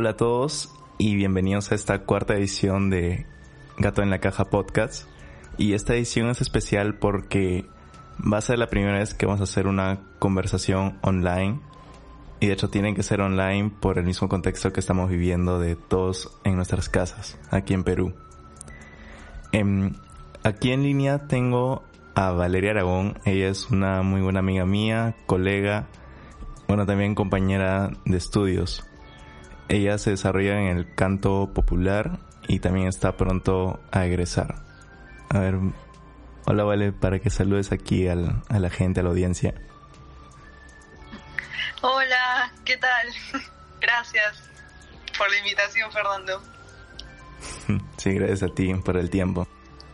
Hola a todos y bienvenidos a esta cuarta edición de Gato en la Caja Podcast. Y esta edición es especial porque va a ser la primera vez que vamos a hacer una conversación online. Y de hecho tienen que ser online por el mismo contexto que estamos viviendo de todos en nuestras casas, aquí en Perú. Em, aquí en línea tengo a Valeria Aragón. Ella es una muy buena amiga mía, colega, bueno, también compañera de estudios. Ella se desarrolla en el canto popular y también está pronto a egresar. A ver, hola Vale, para que saludes aquí al, a la gente, a la audiencia. Hola, ¿qué tal? Gracias por la invitación, Fernando. Sí, gracias a ti por el tiempo.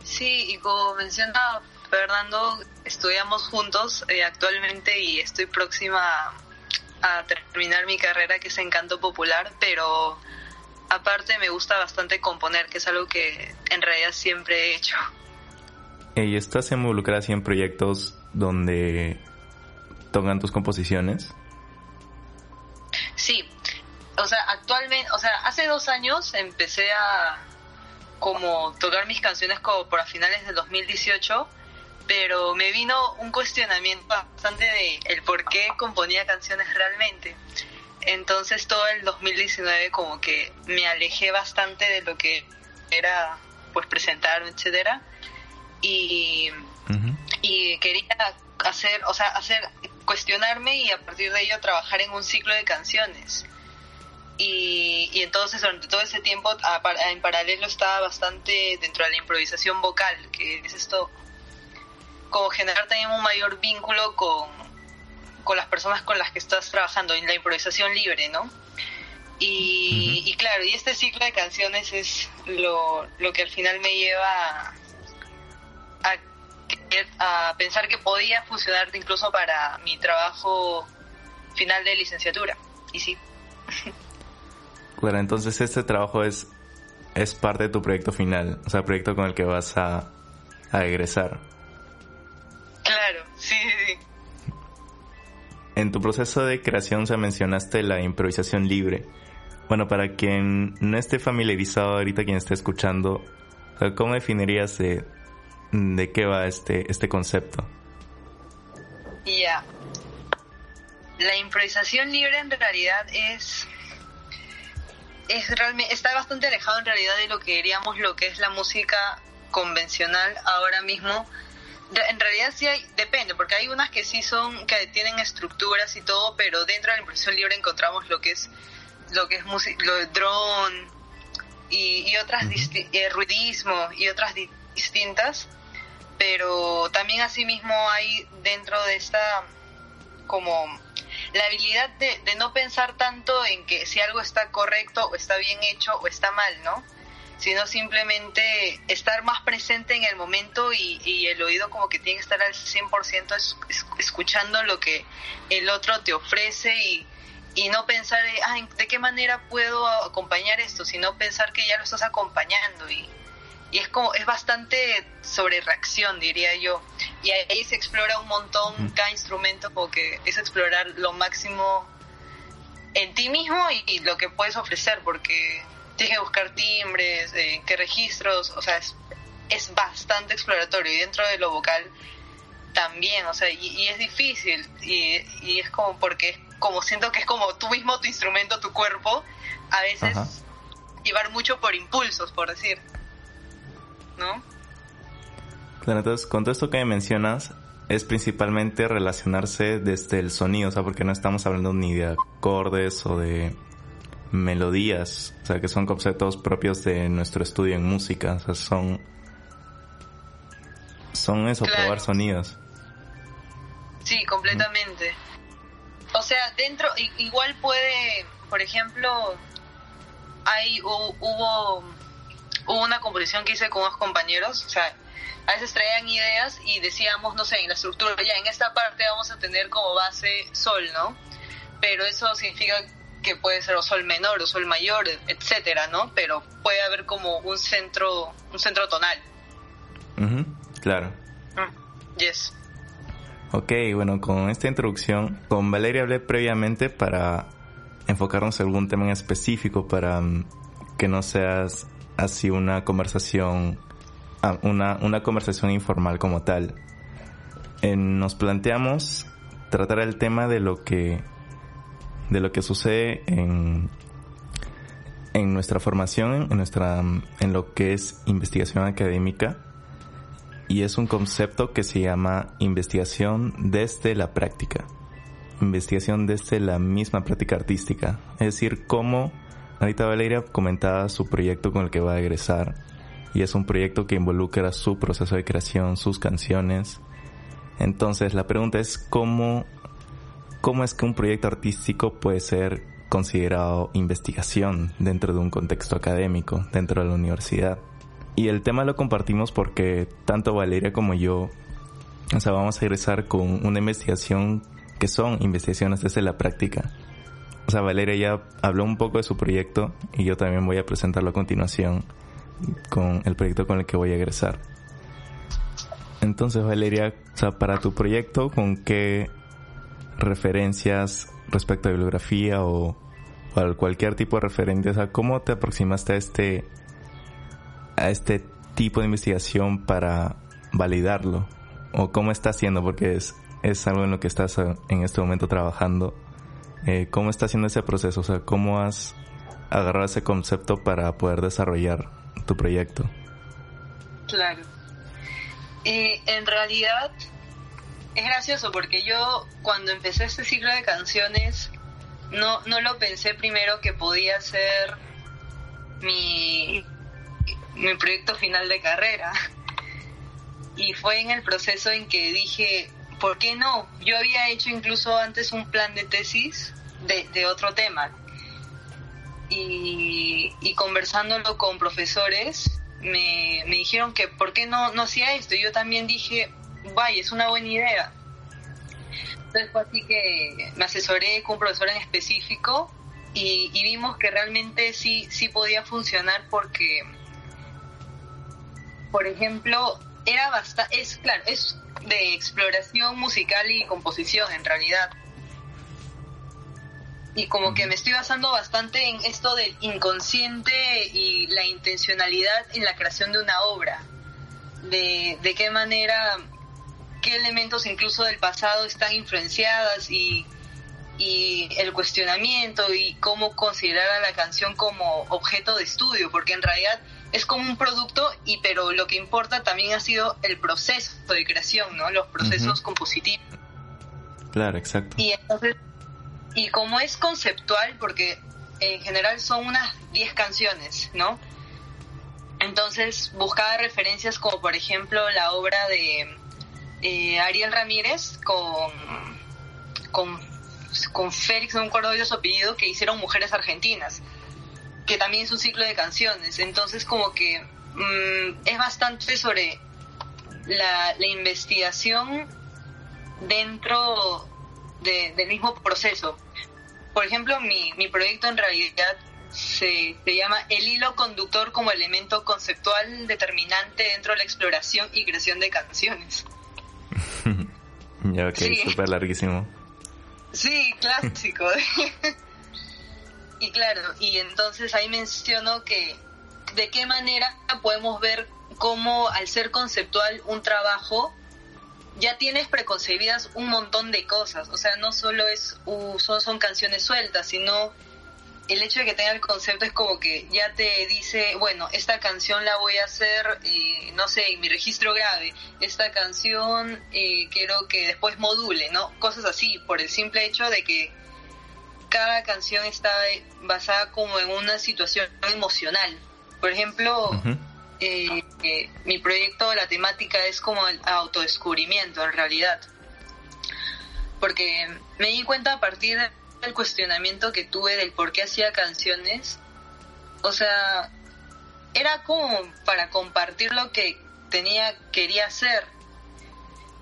Sí, y como menciona Fernando, estudiamos juntos eh, actualmente y estoy próxima a terminar mi carrera que es en canto popular, pero aparte me gusta bastante componer, que es algo que en realidad siempre he hecho. ¿Y estás involucrada así en proyectos donde tocan tus composiciones? Sí, o sea, actualmente, o sea, hace dos años empecé a como tocar mis canciones como por a finales del 2018 pero me vino un cuestionamiento bastante de el por qué componía canciones realmente. Entonces todo el 2019 como que me alejé bastante de lo que era pues presentar, etcétera, y, y quería hacer, o sea, hacer cuestionarme y a partir de ello trabajar en un ciclo de canciones. Y, y entonces durante todo ese tiempo en paralelo estaba bastante dentro de la improvisación vocal, que es esto como generar también un mayor vínculo con, con las personas con las que estás trabajando en la improvisación libre, ¿no? Y, claro, y este ciclo de canciones es lo, lo que al final me lleva a, a, pensar que podía funcionar incluso para mi trabajo final de licenciatura. Y sí. Claro, entonces este trabajo es, es parte de tu proyecto final, o sea, el proyecto con el que vas a, a egresar. Claro, sí, sí, En tu proceso de creación se mencionaste la improvisación libre. Bueno, para quien no esté familiarizado ahorita, quien esté escuchando, ¿cómo definirías de, de qué va este, este concepto? Ya. La improvisación libre en realidad es es realmente está bastante alejado en realidad de lo que diríamos lo que es la música convencional ahora mismo en realidad sí hay, depende, porque hay unas que sí son, que tienen estructuras y todo, pero dentro de la impresión libre encontramos lo que es, lo que es música, lo de drone y, y otras, eh, ruidismo y otras distintas, pero también asimismo hay dentro de esta, como, la habilidad de, de no pensar tanto en que si algo está correcto o está bien hecho o está mal, ¿no? Sino simplemente estar más presente en el momento y, el oído como que tiene que estar al 100% escuchando lo que el otro te ofrece y, y no pensar de, de qué manera puedo acompañar esto, sino pensar que ya lo estás acompañando y, y es como es bastante sobre reacción diría yo. Y ahí se explora un montón cada instrumento porque es explorar lo máximo en ti mismo y lo que puedes ofrecer porque tienes que buscar timbres, eh, qué registros, o sea, es, es bastante exploratorio y dentro de lo vocal también, o sea, y, es difícil y, y, es como porque como siento que es como tú mismo, tu instrumento, tu cuerpo, a veces llevar mucho por impulsos, por decir, ¿no? Claro, entonces con todo esto que me mencionas, es principalmente relacionarse desde el sonido, o sea, porque no estamos hablando ni de acordes o de melodías, o sea, que son conceptos propios de nuestro estudio en música, o sea, son son eso, probar sonidos. Sí, completamente. O sea, dentro, igual puede, por ejemplo, hay hubo, hubo una composición que hice con unos compañeros, o sea, a veces traían ideas y decíamos, no sé, en la estructura, ya en esta parte vamos a tener como base sol, ¿no? Pero eso significa que puede ser o sol menor o sol mayor, etcétera, ¿no? Pero puede haber como un centro, un centro tonal. claro. Mm, yes. Ok, bueno, con esta introducción, con Valeria hablé previamente para enfocarnos en algún tema en específico para mm, que no seas así una conversación, ah, una, una conversación informal como tal. nos planteamos tratar el tema de lo que de lo que sucede en, en nuestra formación, en nuestra en lo que es investigación académica y es un concepto que se llama investigación desde la práctica. Investigación desde la misma práctica artística, es decir, cómo ahorita Valeria comentaba su proyecto con el que va a egresar y es un proyecto que involucra su proceso de creación, sus canciones. Entonces la pregunta es cómo cómo es que un proyecto artístico puede ser considerado investigación dentro de un contexto académico, dentro de la universidad. Y el tema lo compartimos porque tanto Valeria como yo, o sea, vamos a egresar con una investigación que son investigaciones desde la práctica. O sea, Valeria ya habló un poco de su proyecto y yo también voy a presentarlo a continuación con el proyecto con el que voy a egresar. Entonces, Valeria, o sea, para tu proyecto, ¿con qué referencias respecto a bibliografía o, cualquier tipo de referencias, cómo te aproximaste a este, a este tipo de investigación para validarlo o cómo estás haciendo porque es, es algo en lo que estás eh, en este momento trabajando. Eh, ¿Cómo está haciendo ese proceso? O sea, ¿cómo has agarrado ese concepto para poder desarrollar tu proyecto? Claro. Eh, en realidad, es gracioso porque yo cuando empecé este ciclo de canciones no, no lo pensé primero que podía ser mi, mi proyecto final de carrera. Y fue en el proceso en que dije, ¿por qué no? Yo había hecho incluso antes un plan de tesis de, de otro tema. Y, conversándolo con profesores, me, me dijeron que ¿por qué no, no hacía esto? Y yo también dije, vaya, es una buena idea. Entonces fue así que me asesoré con un profesor en específico y, vimos que realmente sí, sí podía funcionar porque, por ejemplo, era bastante, es claro, es de exploración musical y composición en realidad. Y como que me estoy basando bastante en esto del inconsciente y la intencionalidad en la creación de una obra. De, de qué manera qué elementos incluso del pasado están influenciadas y, y el cuestionamiento y cómo considerar a la canción como objeto de estudio, porque en realidad es como un producto y pero lo que importa también ha sido el proceso de creación, ¿no? Los procesos compositivos. Claro, exacto. Y entonces y como es conceptual porque en general son unas 10 canciones, ¿no? Entonces buscaba referencias como por ejemplo la obra de eh, Ariel Ramírez con, con, Félix, no me acuerdo de su apellido, que hicieron Mujeres Argentinas, que también es un ciclo de canciones. Entonces como que mm, es bastante sobre la, la investigación dentro del mismo proceso. Por ejemplo, mi, mi proyecto en realidad se, se, llama el hilo conductor como elemento conceptual determinante dentro de la exploración y creación de canciones. ya, ok, súper larguísimo. Sí, clásico. y claro, y entonces ahí menciono que de qué manera podemos ver cómo al ser conceptual un trabajo ya tienes preconcebidas un montón de cosas, o sea, no solo es uh, son, son canciones sueltas, sino el hecho de que tenga el concepto es como que ya te dice, bueno, esta canción la voy a hacer, eh, no sé, en mi registro grave, esta canción eh, quiero que después module, ¿no? Cosas así, por el simple hecho de que cada canción está basada como en una situación emocional. Por ejemplo, eh, mi proyecto, la temática es como el autodescubrimiento en realidad. Porque me di cuenta a partir del cuestionamiento que tuve del por qué hacía canciones, o sea, era como para compartir lo que tenía, quería hacer.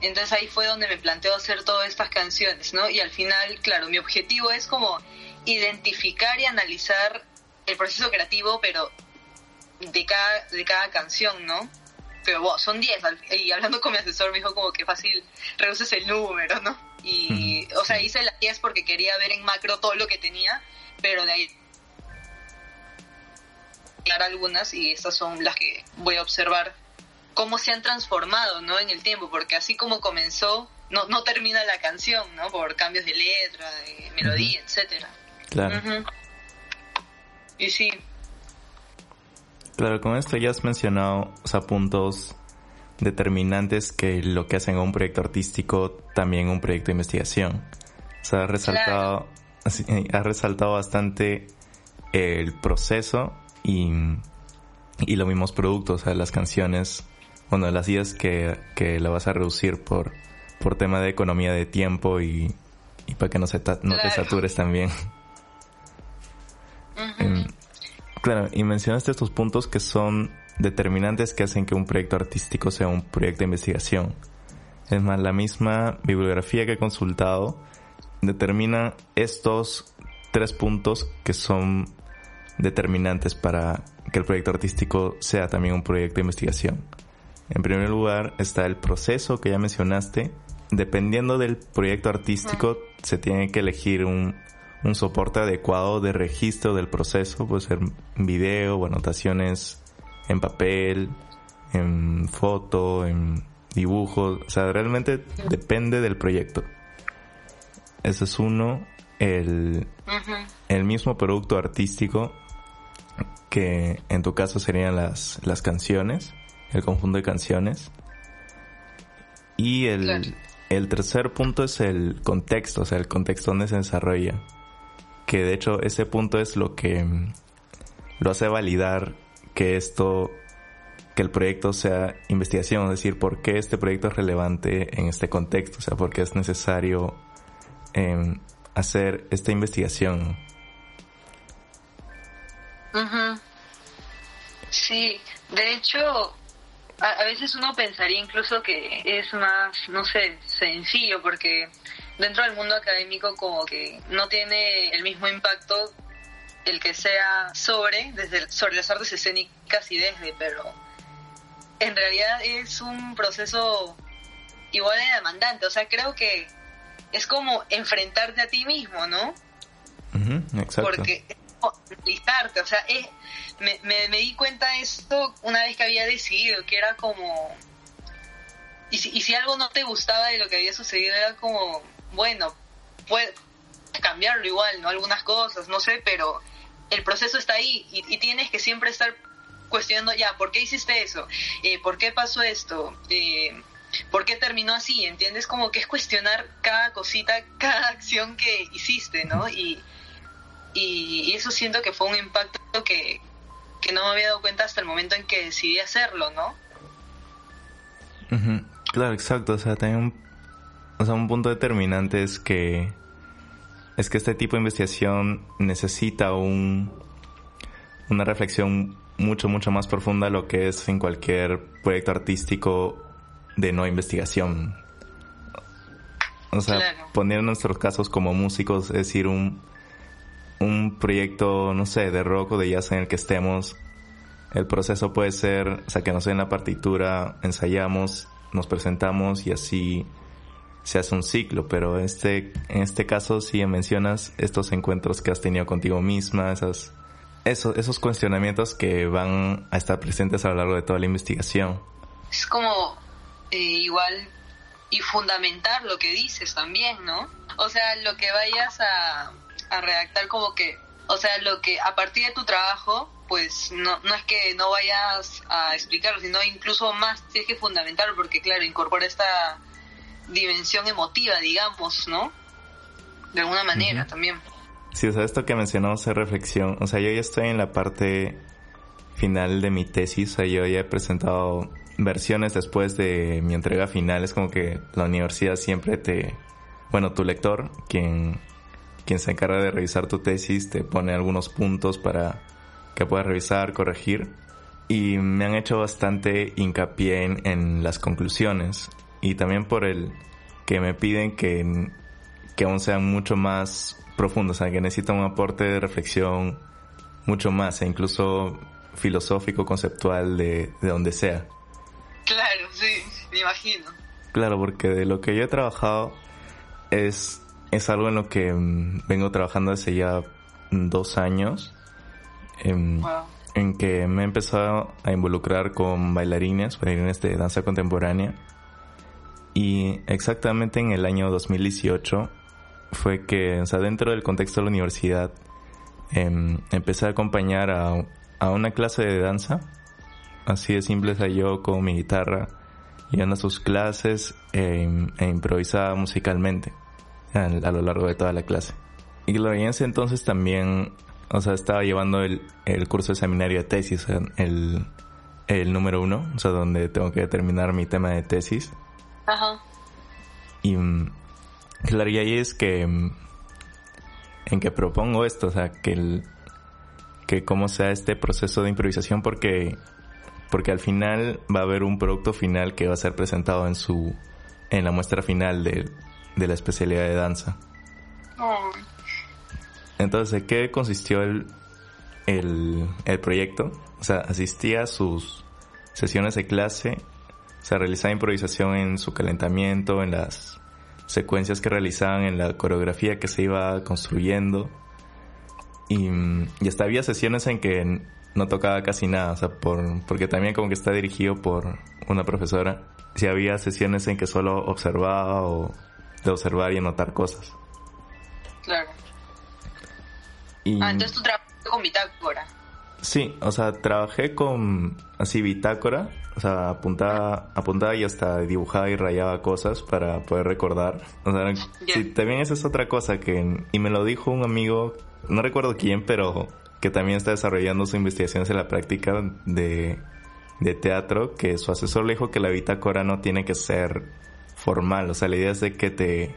Entonces ahí fue donde me planteo hacer todas estas canciones, ¿no? Y al final, claro, mi objetivo es como identificar y analizar el proceso creativo, pero de cada, de cada canción, ¿no? Pero bueno, son 10. Y hablando con mi asesor me dijo como que fácil, reduces el número, ¿no? Y, o sea, hice las 10 porque quería ver en macro todo lo que tenía, pero de ahí algunas y estas son las que voy a observar cómo se han transformado, ¿no? En el tiempo, porque así como comenzó, no, no termina la canción, ¿no? Por cambios de letra, de melodía, etcétera. Claro. Y sí, Claro, con esto ya has mencionado o sea, puntos determinantes que lo que hacen a un proyecto artístico también un proyecto de investigación. O sea, has resaltado, resaltado bastante el proceso y, y los mismos productos, o sea, las canciones, bueno, las ideas que, que la vas a reducir por, por tema de economía de tiempo y, y para que no, se no te satures también. Claro, y mencionaste estos puntos que son determinantes que hacen que un proyecto artístico sea un proyecto de investigación. Es más, la misma bibliografía que he consultado determina estos tres puntos que son determinantes para que el proyecto artístico sea también un proyecto de investigación. En primer lugar está el proceso que ya mencionaste. Dependiendo del proyecto artístico se tiene que elegir un, un soporte adecuado de registro del proceso, puede ser video o anotaciones en papel, en foto, en dibujos, o sea, realmente depende del proyecto. Ese es uno, el, el mismo producto artístico que en tu caso serían las, las canciones, el conjunto de canciones. Y el, el tercer punto es el contexto, o sea, el contexto donde se desarrolla que de hecho ese punto es lo que mm, lo hace validar que esto, que el proyecto sea investigación, es decir, por qué este proyecto es relevante en este contexto, o sea, por qué es necesario em, hacer esta investigación. Sí, de hecho, a, veces uno pensaría incluso que es más, no sé, sencillo, porque dentro del mundo académico como que no tiene el mismo impacto el que sea sobre, desde, sobre las artes escénicas y desde, pero en realidad es un proceso igual de demandante, o sea, creo que es como enfrentarte a ti mismo, ¿no? exacto. Porque listarte, o sea, me, me, me, di cuenta de esto una vez que había decidido, que era como... Y si, y si algo no te gustaba de lo que había sucedido, era como, bueno, puedes cambiarlo igual, ¿no? Algunas cosas, no sé, pero el proceso está ahí y, tienes que siempre estar cuestionando, ya, ¿por qué hiciste eso? Eh, ¿Por qué pasó esto? Eh, ¿Por qué terminó así? ¿Entiendes? Como que es cuestionar cada cosita, cada acción que hiciste, ¿no? Y, eso siento que fue un impacto que, que, no me había dado cuenta hasta el momento en que decidí hacerlo, ¿no? Claro, exacto. O sea, también o sea, un punto determinante es que es que este tipo de investigación necesita un una reflexión mucho mucho más profunda de lo que es en cualquier proyecto artístico de no investigación. O sea, poner nuestros casos como músicos, es decir, un un proyecto, no sé, de rock o de jazz en el que estemos, el proceso puede ser, o sea, que nos den la partitura, ensayamos, nos presentamos y así se hace un ciclo, pero este, en este caso sí mencionas estos encuentros que has tenido contigo misma, esas, esos, esos cuestionamientos que van a estar presentes a lo largo de toda la investigación. Es como eh, igual y fundamentar lo que dices también, ¿no? O sea, lo que vayas a, a redactar como que, o sea, lo que a partir de tu trabajo, pues no, no es que no vayas a explicarlo, sino incluso más tienes que fundamentarlo porque claro, incorpora esta dimensión emotiva, digamos, ¿no? De alguna manera también. Sí, o sea, esto que mencionamos es reflexión. O sea, yo ya estoy en la parte final de mi tesis. O yo ya he presentado versiones después de mi entrega final. Es como que la universidad siempre te... Bueno, tu lector, quien, quien se encarga de revisar tu tesis, te pone algunos puntos para que puedas revisar, corregir. Y me han hecho bastante hincapié en, en las conclusiones. Y también por el que me piden que, que aún sean mucho más profundos, o sea, que necesitan un aporte de reflexión mucho más, e incluso filosófico, conceptual, de, de donde sea. Claro, sí, me imagino. Claro, porque de lo que yo he trabajado es, es algo en lo que mm, vengo trabajando hace ya dos años. En, en que me he empezado a involucrar con bailarines, bailarines de danza contemporánea. Y exactamente en el año 2018 fue que, o sea, dentro del contexto de la universidad, em, empecé a acompañar a, a, una clase de danza. Así de simple, yo con mi guitarra, yendo a sus clases e, e improvisaba musicalmente a, lo largo de toda la clase. Y en ese entonces también, o sea, estaba llevando el, el curso de seminario de tesis, el, el número uno, o sea, donde tengo que terminar mi tema de tesis. Ajá. Y Claro, y ahí es que mm, en que propongo esto, o sea, que el, que cómo sea este proceso de improvisación porque porque al final va a haber un producto final que va a ser presentado en su en la muestra final de, de la especialidad de danza. Oh. Entonces, ¿qué consistió el, el, el proyecto? O sea, asistía a sus sesiones de clase, se realizaba improvisación en su calentamiento, en las secuencias que realizaban en la coreografía que se iba construyendo. Y, y hasta había sesiones en que no tocaba casi nada, o sea, por, porque también como que está dirigido por una profesora. Si había sesiones en que solo observaba o de observar y anotar cosas. Claro. Y, ah, entonces tú trabajaste con bitácora. Sí, o sea, trabajé con así bitácora o sea, apuntaba, apuntaba y hasta dibujaba y rayaba cosas para poder recordar. O sea, sí, también esa es otra cosa que, y me lo dijo un amigo, no recuerdo quién, pero que también está desarrollando sus investigaciones en la práctica de, de teatro, que su asesor le dijo que la bitácora no tiene que ser formal, o sea, la idea es de que te,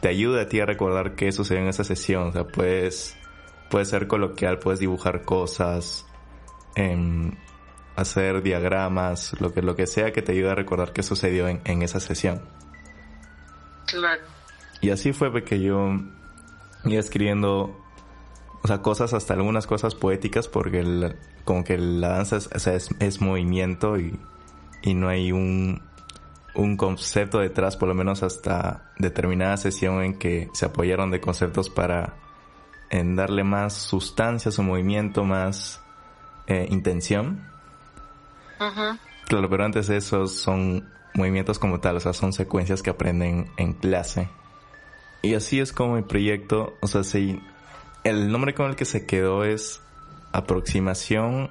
te ayude a ti a recordar qué sucedió en esa sesión, o sea, puedes, puede ser coloquial, puedes dibujar cosas, en hacer diagramas, lo que, lo que sea que te ayude a recordar qué sucedió en, en esa sesión. Claro. Y así fue que yo iba escribiendo, o sea, cosas, hasta algunas cosas poéticas, porque como que la danza es, o sea, es, es, movimiento y, y no hay un, un concepto detrás, por lo menos hasta determinada sesión en que se apoyaron de conceptos para en darle más sustancia a su movimiento, más eh, intención. Claro, pero antes de eso son movimientos como tal, o sea, son secuencias que aprenden en clase. Y así es como mi proyecto, o sea, si el nombre con el que se quedó es aproximación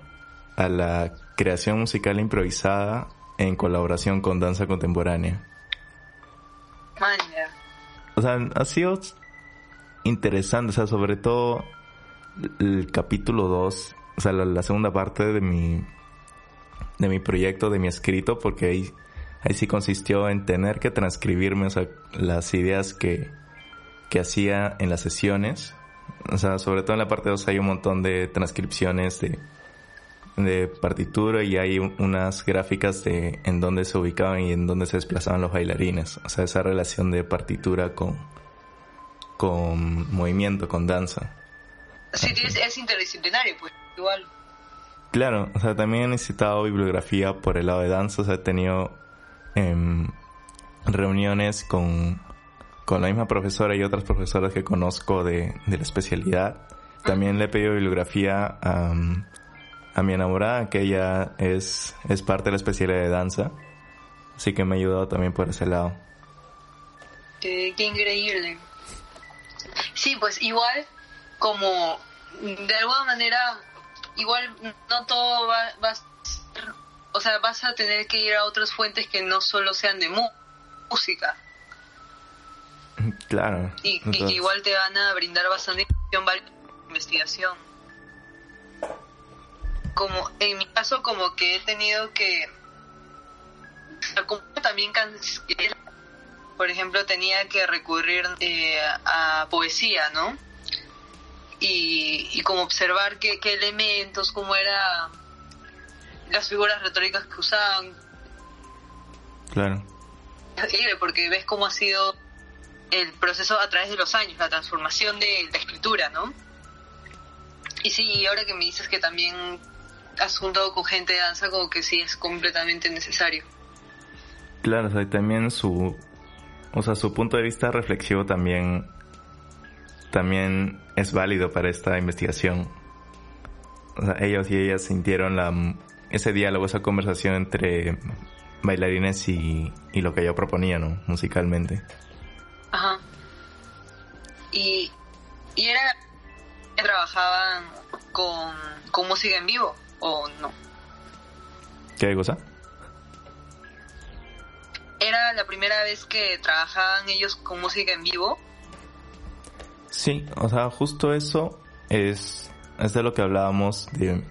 a la creación musical improvisada en colaboración con danza contemporánea. O sea, ha sido interesante, o sea, sobre todo el capítulo 2, o sea, la segunda parte de mi de mi proyecto, de mi escrito, porque ahí, ahí sí consistió en tener que transcribirme, o sea, las ideas que, que hacía en las sesiones. O sea, sobre todo en la parte 2 hay un montón de transcripciones de, de partitura y hay unas gráficas de en dónde se ubicaban y en dónde se desplazaban los bailarines. O sea, esa relación de partitura con, con movimiento, con danza. Sí, es interdisciplinario, pues igual. Claro, o sea, también he necesitado bibliografía por el lado de danza, o sea, he tenido eh, reuniones con, con la misma profesora y otras profesoras que conozco de, de la especialidad. También le he pedido bibliografía a, a mi enamorada, que ella es, es parte de la especialidad de danza, así que me ha ayudado también por ese lado. Qué, qué increíble. Sí, pues igual como de alguna manera igual no todo va, va o sea, vas a tener que ir a otras fuentes que no solo sean de música. Claro. Y, que igual te van a brindar bastante investigación. como en mi caso como que he tenido que como también por ejemplo tenía que recurrir eh, a poesía no y, y como observar qué, qué elementos cómo era las figuras retóricas que usaban. Claro. Porque ves cómo ha sido el proceso a través de los años la transformación de la escritura no y sí, ahora que me dices que también has juntado con gente de danza, como que sí es completamente necesario. Claro, o sea, también su, o sea, su punto de vista reflexivo también, también es válido para esta investigación. O sea, ellos y ellas sintieron la, ese diálogo, esa conversación entre bailarines y, y lo que yo proponía, ¿no? Musicalmente. Ajá. Y, y era trabajaban con, con música en vivo o no? ¿Qué cosa? ¿Era la primera vez que trabajaban ellos con música en vivo? Sí, o sea, justo eso es, es de lo que hablábamos de,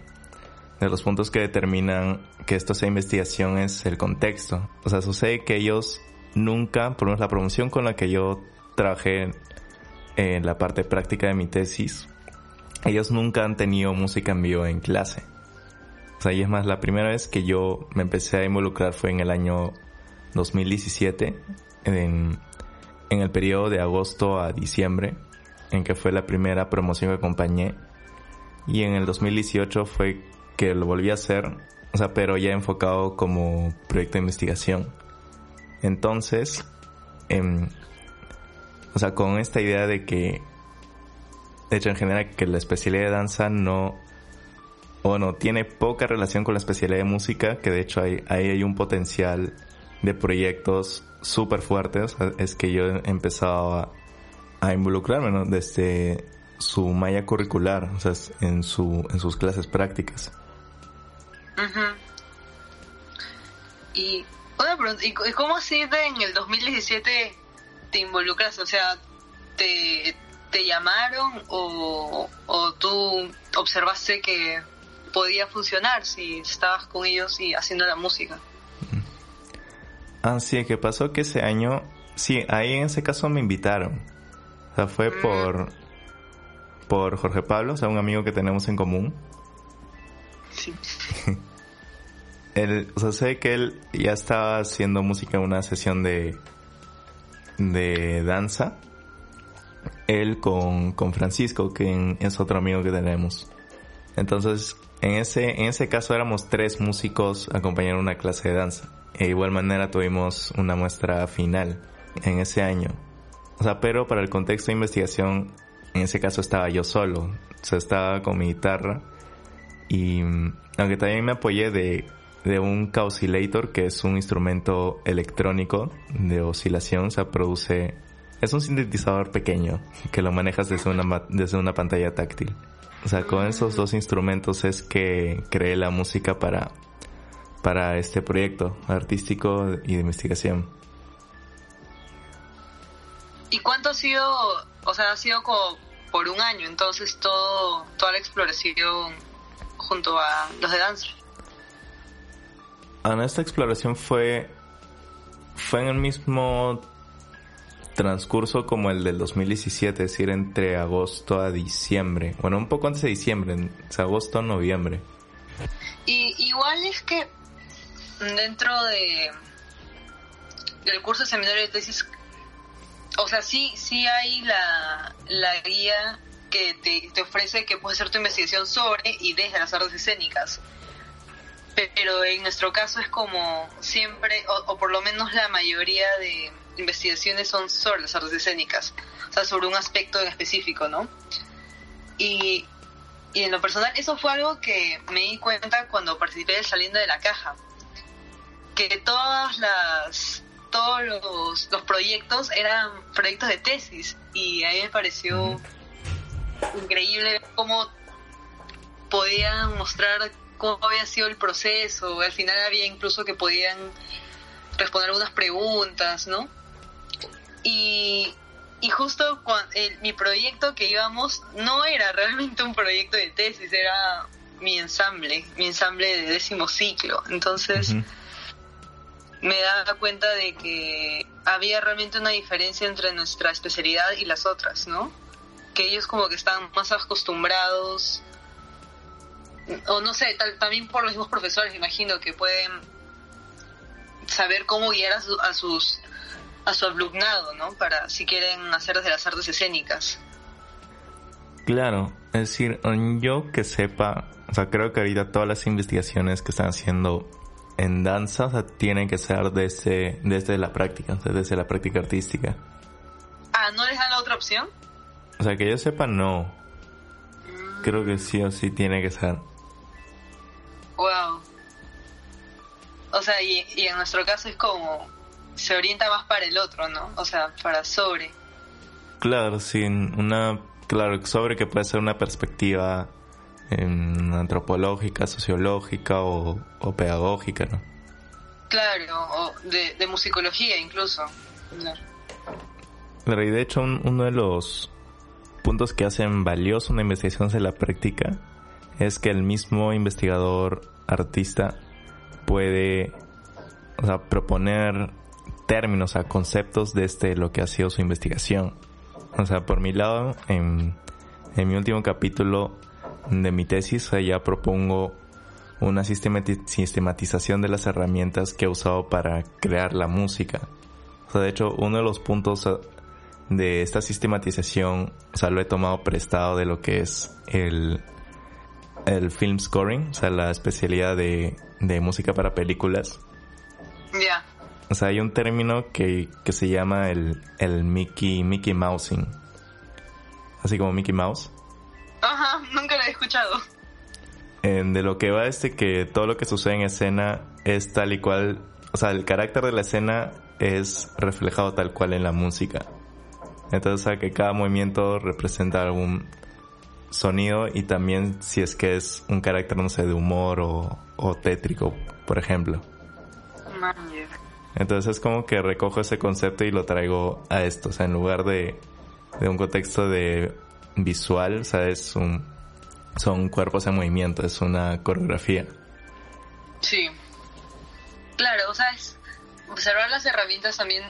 de los puntos que determinan que esto sea investigación es el contexto. O sea, sucede que ellos nunca, por lo menos la promoción con la que yo trabajé en la parte práctica de mi tesis, ellos nunca han tenido música en vivo en clase. O sea, y es más, la primera vez que yo me empecé a involucrar fue en el año 2017, en, en el periodo de agosto a diciembre, en que fue la primera promoción que acompañé. Y en el 2018 fue que lo volví a hacer, o sea, pero ya enfocado como proyecto de investigación. Entonces, em, o sea, con esta idea de que de hecho, en general, que la especialidad de danza no, o no, tiene poca relación con la especialidad de música, que de hecho ahí, hay un potencial de proyectos súper fuertes. Es que yo he empezado a, involucrarme desde su malla curricular, o sea, en, su, en sus clases prácticas. Y ¿y cómo así en el 2017 te involucras? O sea, te, te llamaron o, o tú observaste que podía funcionar si estabas con ellos y haciendo la música? Ah, sí, que pasó que ese año, sí, ahí en ese caso me invitaron. O sea, fue mm. por, por Jorge Pablo, o sea, un amigo que tenemos en común. Sí. él, o sea, sé que él ya estaba haciendo música en una sesión de, de danza él con, con Francisco, que es otro amigo que tenemos. Entonces, en ese, en ese caso éramos tres músicos acompañando una clase de danza. E igual manera tuvimos una muestra final en ese año. O sea, pero para el contexto de investigación, en ese caso estaba yo solo. O sea, estaba con mi guitarra. Y aunque también me apoyé de, de un Causilator, que es un instrumento electrónico de oscilación, o sea, produce es un sintetizador pequeño que lo manejas desde una, desde una pantalla táctil. O sea, con esos dos instrumentos es que creé la música para, para este proyecto artístico y de investigación. ¿Y cuánto ha sido, o sea, ha sido como por un año entonces todo, toda la exploración junto a los de danza? Ah, esta exploración fue, fue en el mismo transcurso como el del 2017, es decir, entre agosto a diciembre. Bueno, un poco antes de diciembre, en agosto a noviembre. Y igual es que dentro de del curso de seminario de tesis, o sea, sí, sí hay la, la guía que te, te ofrece que puedes hacer tu investigación sobre y desde las artes escénicas. Pero en nuestro caso es como siempre, o por lo menos la mayoría de, investigaciones son sobre las artes escénicas, o sea, sobre un aspecto en específico, ¿no? Y, y en lo personal, eso fue algo que me di cuenta cuando participé de Saliendo de la Caja, que todas las todos los, los proyectos eran proyectos de tesis y a mí me pareció increíble cómo podían mostrar cómo había sido el proceso, al final había incluso que podían responder algunas preguntas, ¿no? Y, y justo cuando, mi proyecto que íbamos no era realmente un proyecto de tesis, era mi ensamble, mi ensamble de décimo ciclo. Entonces me daba cuenta de que había realmente una diferencia entre nuestra especialidad y las otras, ¿no? Que ellos como que están más acostumbrados, o no sé, también por los mismos profesores, imagino, que pueden saber cómo guiar a, a sus a su alumnado, ¿no? Para si quieren hacer desde las artes escénicas. Claro, es decir, yo que sepa, o sea, creo que ahorita todas las investigaciones que están haciendo en danza, o sea, tienen que ser desde, desde la práctica, o sea, desde la práctica artística. Ah, ¿no les dan la otra opción? O sea, que yo sepa, no. Creo que sí o sí tiene que ser. Wow. O sea, y, y en nuestro caso es como se orienta más para el otro, ¿no? O sea, para sobre. Claro, sí, una, claro, sobre que puede ser una perspectiva antropológica, sociológica o, pedagógica, ¿no? Claro, o de, musicología incluso. Claro. y de hecho uno de los puntos que hacen valioso una investigación de la práctica es que el mismo investigador artista puede o sea, proponer términos, a conceptos desde este, lo que ha sido su investigación. O sea, por mi lado, en, mi último capítulo de mi tesis, ya propongo una sistematización de las herramientas que he usado para crear la música. O sea, de hecho, uno de los puntos de esta sistematización, o sea, lo he tomado prestado de lo que es el, el film scoring, o sea, la especialidad de, de música para películas. Ya. O sea, hay un término que, que se llama el, el Mickey, Mickey Mousing. Así como Mickey Mouse. Ajá, nunca lo he escuchado. de lo que va es que todo lo que sucede en escena es tal y cual, o sea, el carácter de la escena es reflejado tal cual en la música. Entonces, o sea, que cada movimiento representa algún sonido y también si es que es un carácter, no sé, de humor o, o tétrico, por ejemplo. Entonces es como que recojo ese concepto y lo traigo a esto, o sea, en lugar de, de un contexto de visual, o sea, es un, son cuerpos en movimiento, es una coreografía. Sí. Claro, o sea, es observar las herramientas también,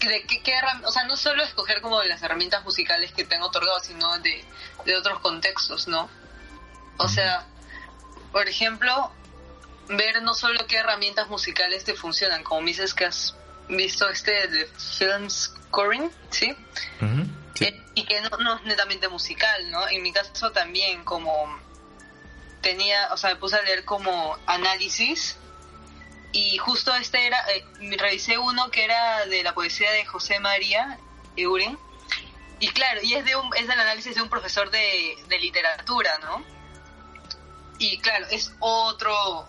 de qué, qué o sea, no solo escoger como las herramientas musicales que tengo otorgadas, sino de, de otros contextos, ¿no? O sea, por ejemplo, ver no solo qué herramientas musicales te funcionan, como dices que has visto este de film scoring, ¿sí? Eh, y que no, es netamente musical, ¿no? En mi caso también como tenía, o sea, me puse a leer como análisis y justo este era, eh, revisé uno que era de la poesía de José María Euren y claro, y es de un, es del análisis de un profesor de, de literatura, ¿no? Y claro, es otro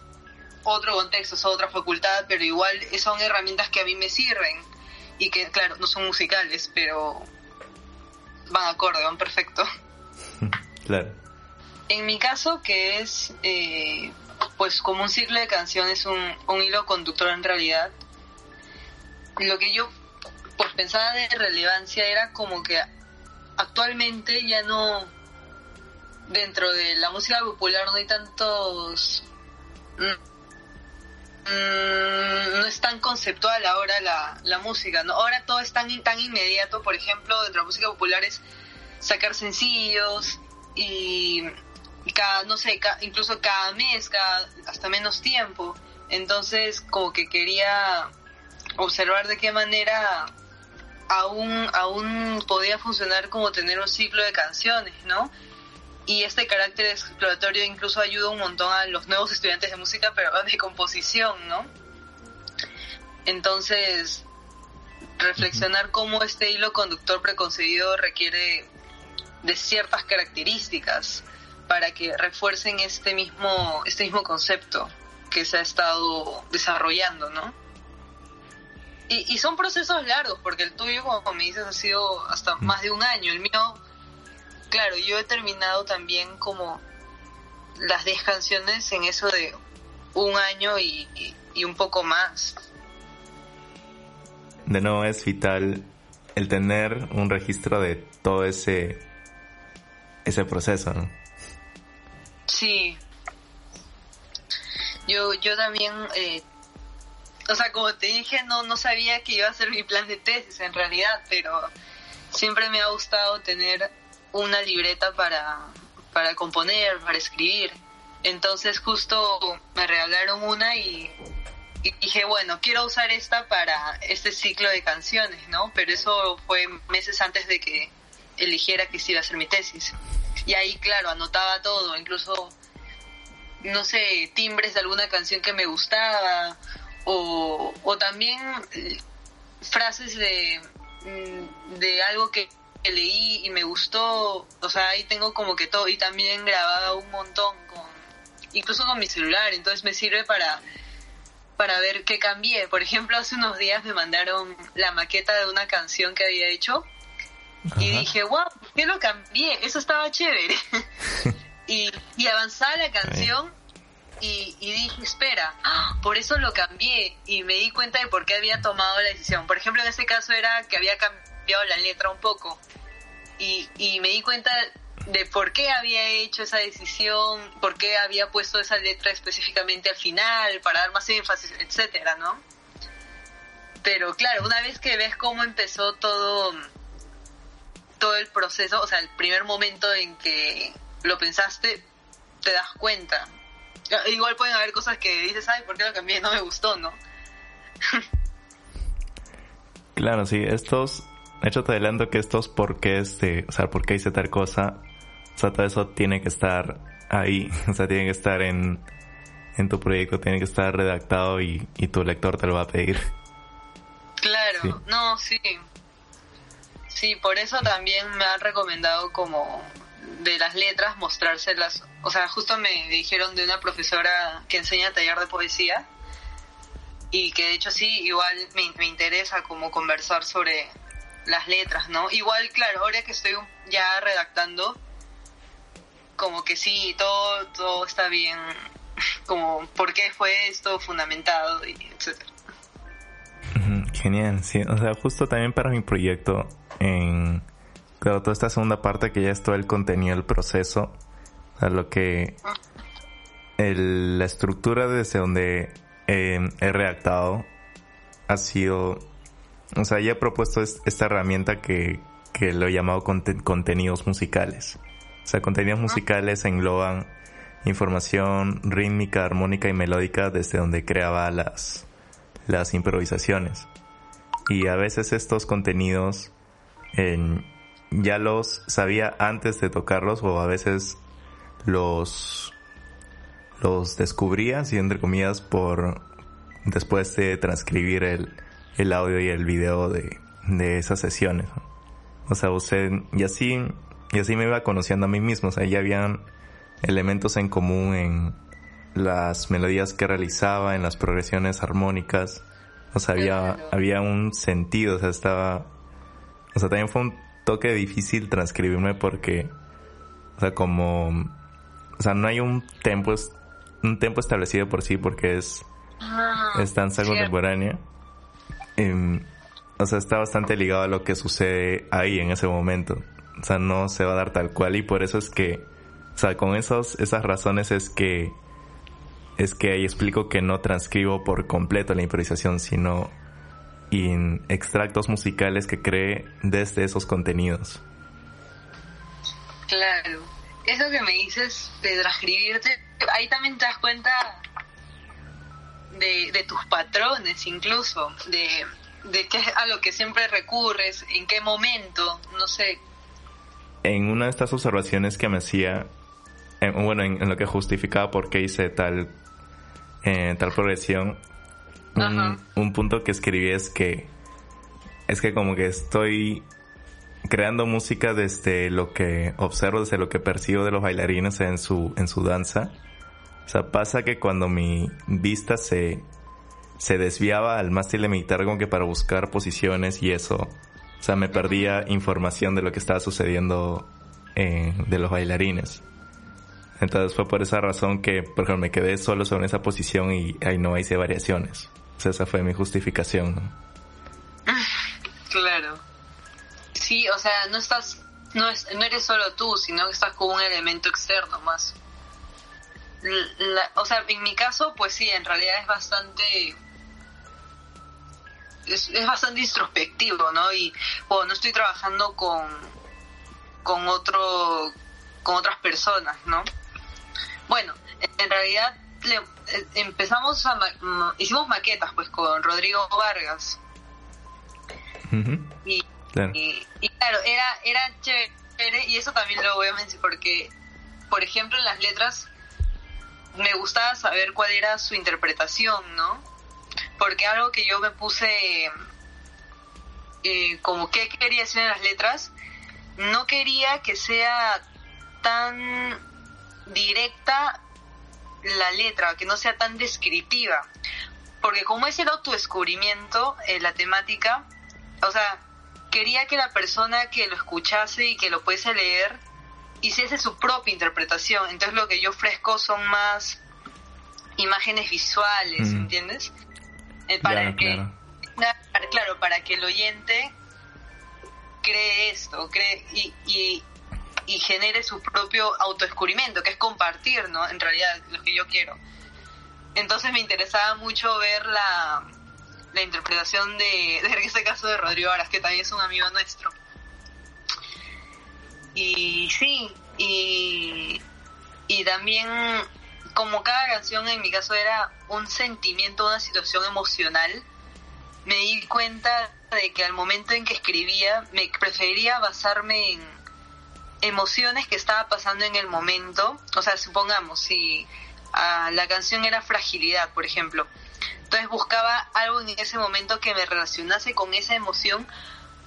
otro contexto, es otra facultad, pero igual son herramientas que a mí me sirven y que, claro, no son musicales, pero van acorde, van perfecto. claro. En mi caso, que es, eh, pues como un ciclo de canciones, un, un hilo conductor en realidad, lo que yo pues pensaba de relevancia era como que actualmente ya no dentro de la música popular no hay tantos mm, no es tan conceptual ahora la, la música, ¿no? Ahora todo es tan, tan inmediato, por ejemplo, dentro de la música popular es sacar sencillos y, cada, no sé, incluso cada mes, cada, hasta menos tiempo. Entonces, como que quería observar de qué manera aún, aún podía funcionar como tener un ciclo de canciones, ¿no? Y este carácter exploratorio incluso ayuda un montón a los nuevos estudiantes de música, pero de composición, ¿no? Entonces, reflexionar cómo este hilo conductor preconcebido requiere de ciertas características para que refuercen este mismo, este mismo concepto que se ha estado desarrollando, ¿no? Y, y son procesos largos, porque el tuyo, como me dices, ha sido hasta más de un año. El mío claro, yo he terminado también como las 10 canciones en eso de un año y, un poco más. De nuevo es vital el tener un registro de todo ese ese proceso, ¿no? Sí, Yo, yo también, eh, o sea, como te dije, no, no sabía que iba a ser mi plan de tesis en realidad, pero siempre me ha gustado tener una libreta para, para componer, para escribir. Entonces justo me regalaron una y, dije, bueno, quiero usar esta para este ciclo de canciones, ¿no? Pero eso fue meses antes de que eligiera que iba a ser mi tesis. Y ahí, claro, anotaba todo, incluso, no sé, timbres de alguna canción que me gustaba, o, o también eh, frases de, mm, de algo que, leí y me gustó, o sea, ahí tengo como que todo, y también grababa un montón, con incluso con mi celular, entonces me sirve para para ver qué cambié. Por ejemplo, hace unos días me mandaron la maqueta de una canción que había hecho y dije, wow, ¿qué lo cambié? Eso estaba chévere. y, y avanzaba la canción y, dije, espera, ¡ah! por eso lo cambié y me di cuenta de por qué había tomado la decisión. Por ejemplo, en ese caso era que había cambiado la letra un poco y, y me di cuenta de por qué había hecho esa decisión, por qué había puesto esa letra específicamente al final, para dar más énfasis, etcétera, ¿no? Pero claro, una vez que ves cómo empezó todo todo el proceso, o sea, el primer momento en que lo pensaste, te das cuenta. Igual pueden haber cosas que dices, ay, ¿por qué lo cambié? No me gustó, ¿no? claro, sí, estos, de hecho te adelanto que estos por qué, este, o sea, por qué hice tal cosa, o sea, todo eso tiene que estar ahí, o sea, tiene que estar en, en tu proyecto, tiene que estar redactado y, y tu lector te lo va a pedir. Claro, no, sí, Sí, por eso también me han recomendado como de las letras mostrárselas. O sea, justo me dijeron de una profesora que enseña taller de poesía y que de hecho sí, igual me, interesa como conversar sobre las letras, ¿no? Igual, claro, ahora que estoy ya redactando, como que sí, todo, todo está bien, como por qué fue esto fundamentado y etcétera. Genial, sí, o sea, justo también para mi proyecto en claro, toda esta segunda parte que ya es todo el contenido, el proceso, a lo que la estructura desde donde eh, he redactado ha sido, o sea, ya he propuesto esta herramienta que, que lo he llamado contenidos musicales. O sea, contenidos musicales engloban información rítmica, armónica y melódica desde donde creaba las, las improvisaciones. Y a veces estos contenidos ya los sabía antes de tocarlos o a veces los los descubría, así entre comillas, por después de transcribir el, el audio y el video de, de esas sesiones. O sea, usted, y así, y así me iba conociendo a mí mismo, o sea, ya habían elementos en común en las melodías que realizaba, en las progresiones armónicas, o sea, había, había un sentido, o sea, estaba o sea, también fue un toque difícil transcribirme porque, o sea, como, o sea, no hay un tempo, un tempo establecido por sí porque es, ah, es danza contemporánea. Em, o sea, está bastante ligado a lo que sucede ahí en ese momento. O sea, no se va a dar tal cual y por eso es que, o sea, con esos, esas razones es que, es que ahí explico que no transcribo por completo la improvisación, sino y extractos musicales que cree desde esos contenidos. Claro, eso que me dices de transcribirte, ahí también te das cuenta de, tus patrones incluso, de, de qué es a lo que siempre recurres, en qué momento, no sé. En una de estas observaciones que me hacía, bueno, en, lo que justificaba por qué hice tal, eh, tal progresión, un, punto que escribí es que es que como que estoy creando música desde lo que observo, desde lo que percibo de los bailarines en su, en su danza. O sea, pasa que cuando mi vista se, se desviaba al mástil de mi guitarra como que para buscar posiciones y eso, o sea, me perdía información de lo que estaba sucediendo eh, de los bailarines. Entonces fue por esa razón que, por ejemplo, me quedé solo sobre esa posición y ahí no hice variaciones esa fue mi justificación. Claro. Sí, o sea, no estás, no, es, no eres solo tú, sino que estás con un elemento externo más. O sea, en mi caso, pues sí, en realidad es bastante es, bastante introspectivo, ¿no? Y bueno, no estoy trabajando con, con otro, con otras personas, ¿no? Bueno, en realidad eh, empezamos a, hicimos maquetas pues con Rodrigo Vargas. y, Y, claro, era, era chévere y eso también lo voy a mencionar porque, por ejemplo, en las letras me gustaba saber cuál era su interpretación, ¿no? porque algo que yo me puse eh, como qué quería decir en las letras, no quería que sea tan directa la letra, que no sea tan descriptiva, porque como es el autodescubrimiento, eh, la temática, o sea, quería que la persona que lo escuchase y que lo pudiese leer hiciese su propia interpretación, entonces lo que yo ofrezco son más imágenes visuales, ¿entiendes? Eh, para que, claro. para que el oyente cree esto, cree y, y, y genere su propio autodescubrimiento, que es compartir, ¿no? En realidad, lo que yo quiero. Entonces me interesaba mucho ver la, la interpretación de, de este caso de Rodrigo Aras, que también es un amigo nuestro. Y sí, y, y también como cada canción en mi caso era un sentimiento, una situación emocional, me di cuenta de que al momento en que escribía me prefería basarme en emociones que estaba pasando en el momento. O sea, supongamos, si ah, la canción era fragilidad, por ejemplo. Entonces buscaba algo en ese momento que me relacionase con esa emoción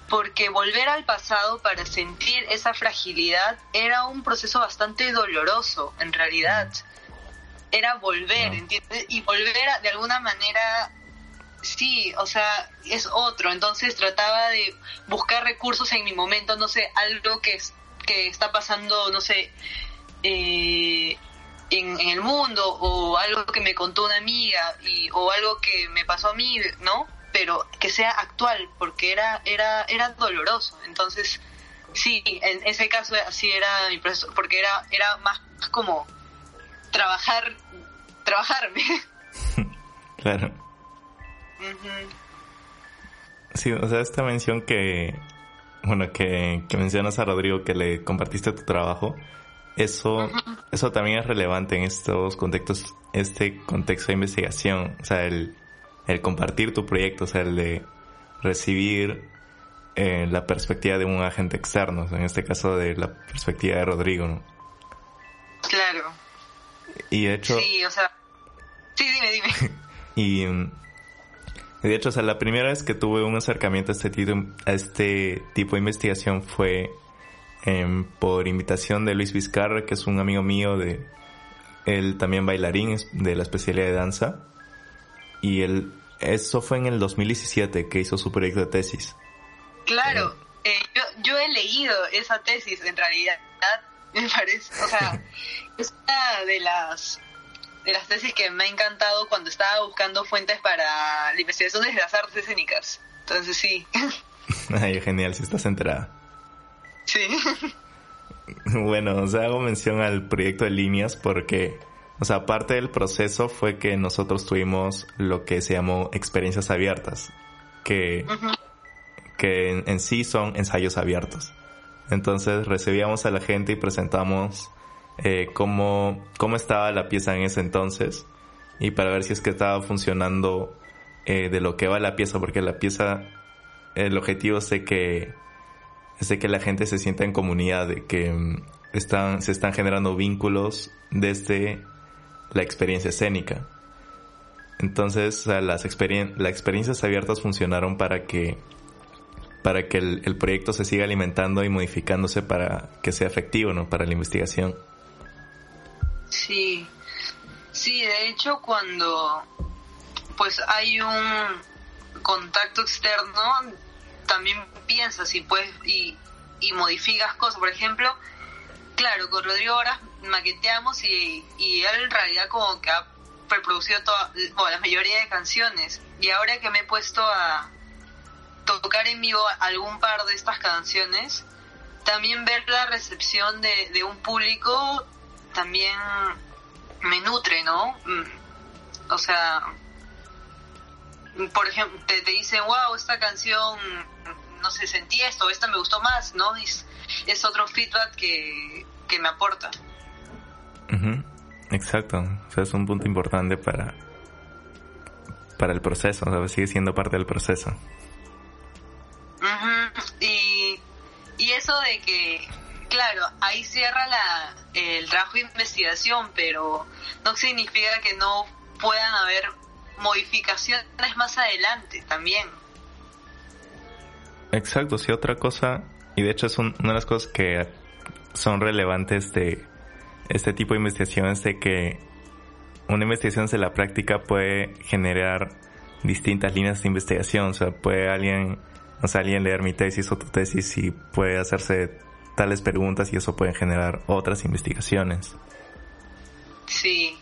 porque volver al pasado para sentir esa fragilidad era un proceso bastante doloroso, en realidad era volver, ¿entiendes? Y volver de alguna manera, sí, o sea, es otro. Entonces trataba de buscar recursos en mi momento, no sé, algo que, que está pasando, no sé, eh, en, el mundo o algo que me contó una amiga y, o algo que me pasó a mí, ¿no? Pero que sea actual, porque era, era, era doloroso. Entonces, sí, en ese caso así era mi proceso, porque era, era más como trabajar, trabajarme. claro. Sí, o sea, esta mención que, bueno, que, que, mencionas a Rodrigo, que le compartiste tu trabajo, eso, eso también es relevante en estos contextos, este contexto de investigación, o sea, el, el compartir tu proyecto, o sea, el de recibir eh, la perspectiva de un agente externo, en este caso de la perspectiva de Rodrigo, ¿no? Claro. Y de hecho... Sí, o sea... Sí, dime, dime. y... De hecho, o sea, la primera vez que tuve un acercamiento a este tipo, a este tipo de investigación fue em, por invitación de Luis Vizcarra, que es un amigo mío de... Él también bailarín de la especialidad de danza. Y él, eso fue en el 2017 que hizo su proyecto de tesis. Claro, eh, yo, yo he leído esa tesis en realidad me parece. O sea, es una de las de las tesis que me ha encantado cuando estaba buscando fuentes para la investigación de las artes escénicas. Entonces sí. Ay, genial, si estás enterada. Sí. Bueno, o sea, hago mención al proyecto de líneas porque, o sea, parte del proceso fue que nosotros tuvimos lo que se llamó experiencias abiertas, que, que en sí son ensayos abiertos. Entonces recibíamos a la gente y presentamos eh, cómo, cómo estaba la pieza en ese entonces y para ver si es que estaba funcionando eh, de lo que va la pieza, porque la pieza, el objetivo es de que, es de que la gente se sienta en comunidad, de que mm, están, se están generando vínculos desde la experiencia escénica. Entonces, las, experien las experiencias abiertas funcionaron para que para que el, proyecto se siga alimentando y modificándose para que sea efectivo, ¿no? Para la investigación. Sí, sí, de hecho cuando pues hay un contacto externo, también piensas y pues y, y modificas cosas. Por ejemplo, claro, con Rodrigo ahora maqueteamos y, y él en realidad como que ha reproducido toda, la mayoría de canciones. Y ahora que me he puesto a, tocar en vivo algún par de estas canciones, también ver la recepción de, un público también me nutre, ¿no? Mm. O sea, por ejemplo, te, te dicen, wow, esta canción, no sé, sentí esto, esta me gustó más, ¿no? Es otro feedback que, que me aporta. Exacto, o sea, es un punto importante para, para el proceso, o sea, sigue siendo parte del proceso. y, y eso de que, claro, ahí cierra la, el trabajo de investigación, pero no significa que no puedan haber modificaciones más adelante también. Exacto, sí, otra cosa, y de hecho es una de las cosas que son relevantes de este tipo de investigaciones, de que una investigación de la práctica puede generar distintas líneas de investigación, o sea, puede alguien, o sea, alguien leer mi tesis o tu tesis y puede hacerse tales preguntas y eso puede generar otras investigaciones. Sí,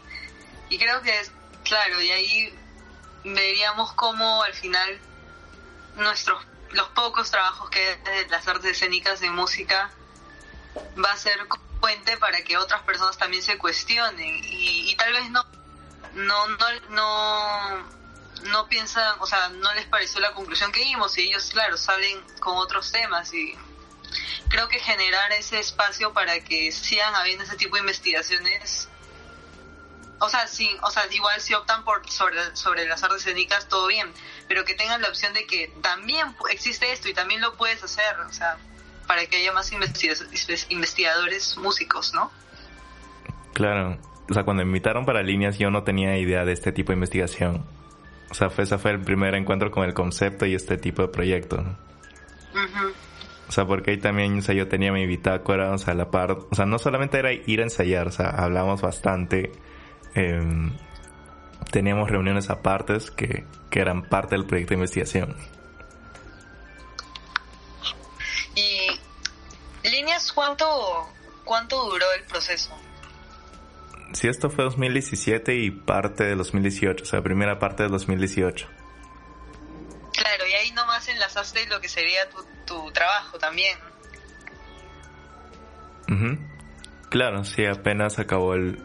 y creo que es claro, y ahí veríamos cómo al final nuestros los pocos trabajos que de las artes escénicas de música va a ser puente para que otras personas también se cuestionen. Y, tal vez no no no no no piensan, o sea, no les pareció la conclusión que dimos y ellos, claro, salen con otros temas y creo que generar ese espacio para que sigan habiendo ese tipo de investigaciones o sea, sí, o sea, igual si optan por sobre, sobre las artes escénicas, todo bien, pero que tengan la opción de que también existe esto y también lo puedes hacer, o sea, para que haya más investigadores músicos, ¿no? Claro, o sea, cuando me invitaron para líneas yo no tenía idea de este tipo de investigación. O sea, fue, ese fue el primer encuentro con el concepto y este tipo de proyecto. ¿no? O sea, porque ahí también, o sea, yo tenía mi bitácora, o sea, la par, o sea, no solamente era ir a ensayar, o sea, hablamos bastante Em, teníamos reuniones apartes que, que eran parte del proyecto de investigación. ¿Y líneas cuánto, cuánto duró el proceso? Sí, esto fue 2017 y parte de 2018, o sea, primera parte de 2018. Claro, y ahí nomás enlazaste lo que sería tu, tu trabajo también. Claro, sí, apenas acabó el,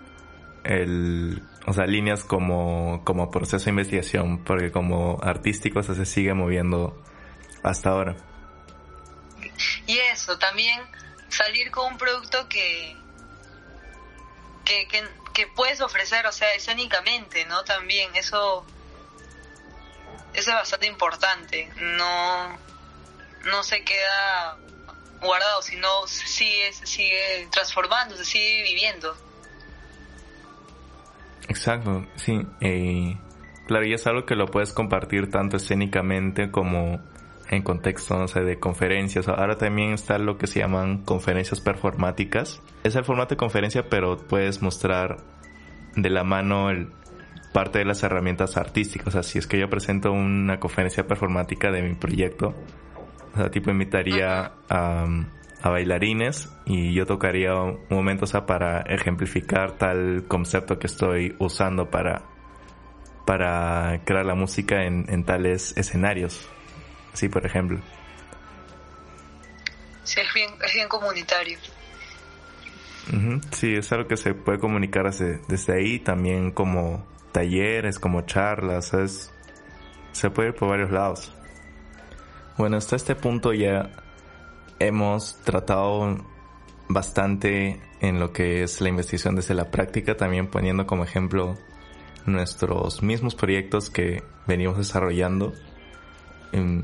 el, o sea, líneas como, como proceso de investigación, porque como artístico se sigue moviendo hasta ahora. Y eso, también salir con un producto que, que, que, puedes ofrecer, o sea, escénicamente, ¿no? También, eso, eso es bastante importante. No, no se queda guardado, sino sigue, sigue transformando, se sigue viviendo. Exacto, sí. Eh, claro, y es algo que lo puedes compartir tanto escénicamente como en contexto, no sé, de conferencias. Ahora también está lo que se llaman conferencias performáticas. Es el formato de conferencia, pero puedes mostrar de la mano el, parte de las herramientas artísticas. O sea, si es que yo presento una conferencia performática de mi proyecto, o sea, tipo invitaría a a bailarines y yo tocaría un momento, o sea, para ejemplificar tal concepto que estoy usando para, para crear la música en, tales escenarios. Sí, por ejemplo. Sí, es bien, es bien comunitario. Sí, es algo que se puede comunicar desde, desde ahí, también como talleres, como charlas, es, se puede ir por varios lados. Bueno, hasta este punto ya hemos tratado bastante en lo que es la investigación desde la práctica, también poniendo como ejemplo nuestros mismos proyectos que venimos desarrollando. Em,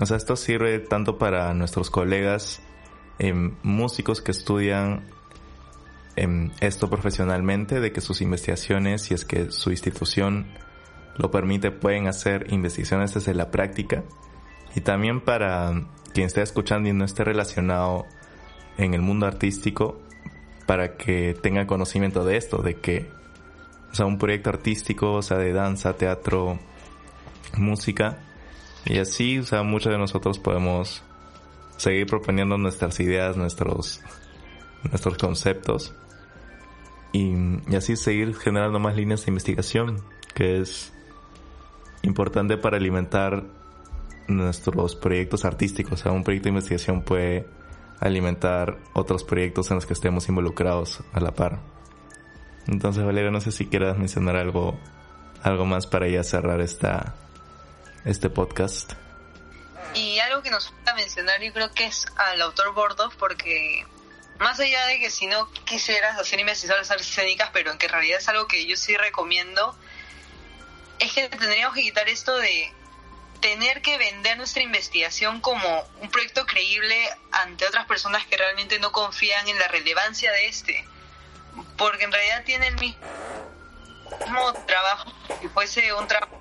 o sea, esto sirve tanto para nuestros colegas em, músicos que estudian em, esto profesionalmente, de que sus investigaciones, si es que su institución lo permite, pueden hacer investigaciones desde la práctica. Y también para quien esté escuchando y no esté relacionado en el mundo artístico para que tenga conocimiento de esto, de que, o sea, un proyecto artístico, o sea, de danza, teatro, música, y así, o sea, muchos de nosotros podemos seguir proponiendo nuestras ideas, nuestros, nuestros conceptos, y, y así seguir generando más líneas de investigación, que es importante para alimentar nuestros proyectos artísticos. O sea, un proyecto de investigación puede alimentar otros proyectos en los que estemos involucrados a la par. Entonces, Valeria, no sé si quieras mencionar algo, algo más para ya cerrar esta, este podcast. Y algo que nos falta mencionar, yo creo que es al autor Bordoff, porque más allá de que si no quisieras hacer investigaciones escénicas, pero en que en realidad es algo que yo sí recomiendo, es que tendríamos que quitar esto de tener que vender nuestra investigación como un proyecto creíble ante otras personas que realmente no confían en la relevancia de este, porque en realidad tiene el mismo trabajo si fuese un trabajo.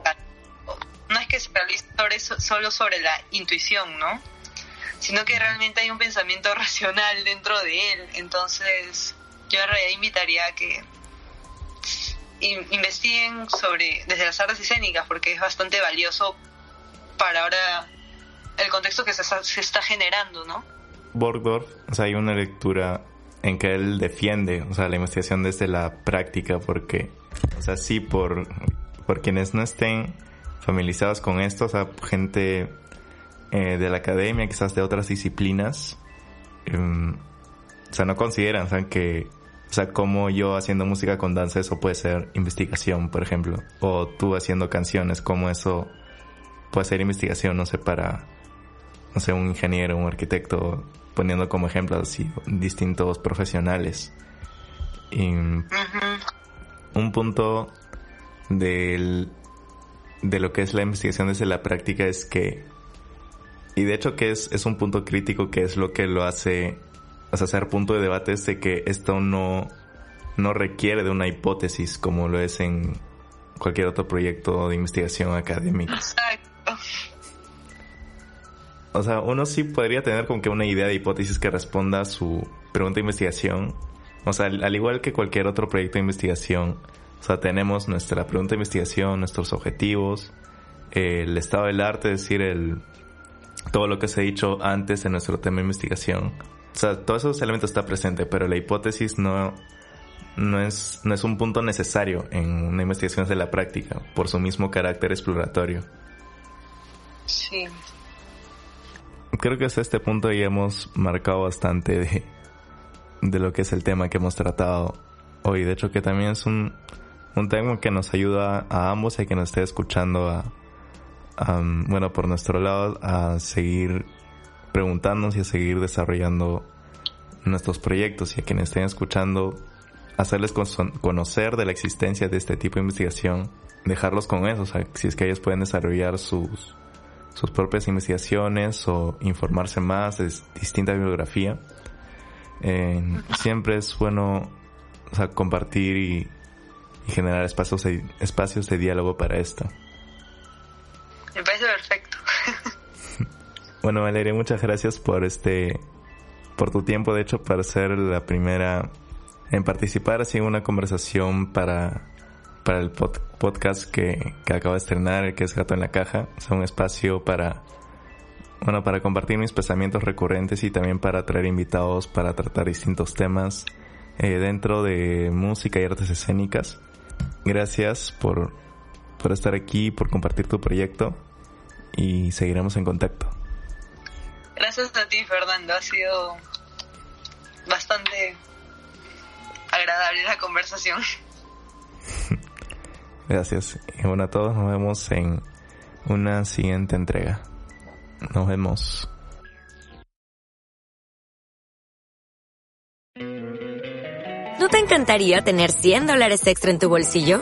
No es que se realice sobre eso, solo sobre la intuición, ¿no? Sino que realmente hay un pensamiento racional dentro de él. Entonces, yo en realidad invitaría a que investiguen sobre desde las artes escénicas porque es bastante valioso para ahora el contexto que se está, se está generando, ¿no? Borgdorf, o sea, hay una lectura en que él defiende, o sea, la investigación desde la práctica, porque, o sea, sí, por, por quienes no estén familiarizados con esto, o sea, gente eh, de la academia, quizás de otras disciplinas, em, o sea, no consideran, o sea, que, o sea, como yo haciendo música con danza, eso puede ser investigación, por ejemplo, o tú haciendo canciones, como eso puede ser investigación, no sé, para, no sé, un ingeniero, un arquitecto, poniendo como ejemplo así distintos profesionales. Y un punto del, de lo que es la investigación desde la práctica es que, y de hecho que es, es un punto crítico que es lo que lo hace, o sea, ser punto de debate es de que esto no, no requiere de una hipótesis como lo es en cualquier otro proyecto de investigación académica. O sea, uno sí podría tener como que una idea de hipótesis que responda a su pregunta de investigación. O sea, al igual que cualquier otro proyecto de investigación, o sea, tenemos nuestra pregunta de investigación, nuestros objetivos, el estado del arte, es decir, el, todo lo que se ha dicho antes en nuestro tema de investigación. O sea, todos esos elementos está presente, pero la hipótesis no, no es, no es un punto necesario en una investigación de la práctica, por su mismo carácter exploratorio. Sí. Creo que hasta este punto ya hemos marcado bastante de, de lo que es el tema que hemos tratado hoy. De hecho, que también es un, un tema que nos ayuda a ambos y a quien nos esté escuchando a, bueno, por nuestro lado, a seguir preguntándonos y a seguir desarrollando nuestros proyectos y a quienes estén escuchando, hacerles conocer de la existencia de este tipo de investigación, dejarlos con eso, o sea, si es que ellos pueden desarrollar sus, sus propias investigaciones o informarse más de distinta bibliografía. Eh, siempre es bueno compartir y, generar espacios de, espacios de diálogo para esto. Me parece perfecto. bueno, Valeria, muchas gracias por este, por tu tiempo, de hecho, para ser la primera en participar así en una conversación para para el podcast que, que acabo de estrenar, que es Gato en la Caja. Es un espacio para, bueno, para compartir mis pensamientos recurrentes y también para traer invitados para tratar distintos temas eh, dentro de música y artes escénicas. Gracias por, por estar aquí, por compartir tu proyecto y seguiremos en contacto. Gracias a ti, Fernando. Ha sido bastante agradable la conversación. Gracias. Y bueno a todos, nos vemos en una siguiente entrega. Nos vemos. ¿No te encantaría tener 100 dólares extra en tu bolsillo?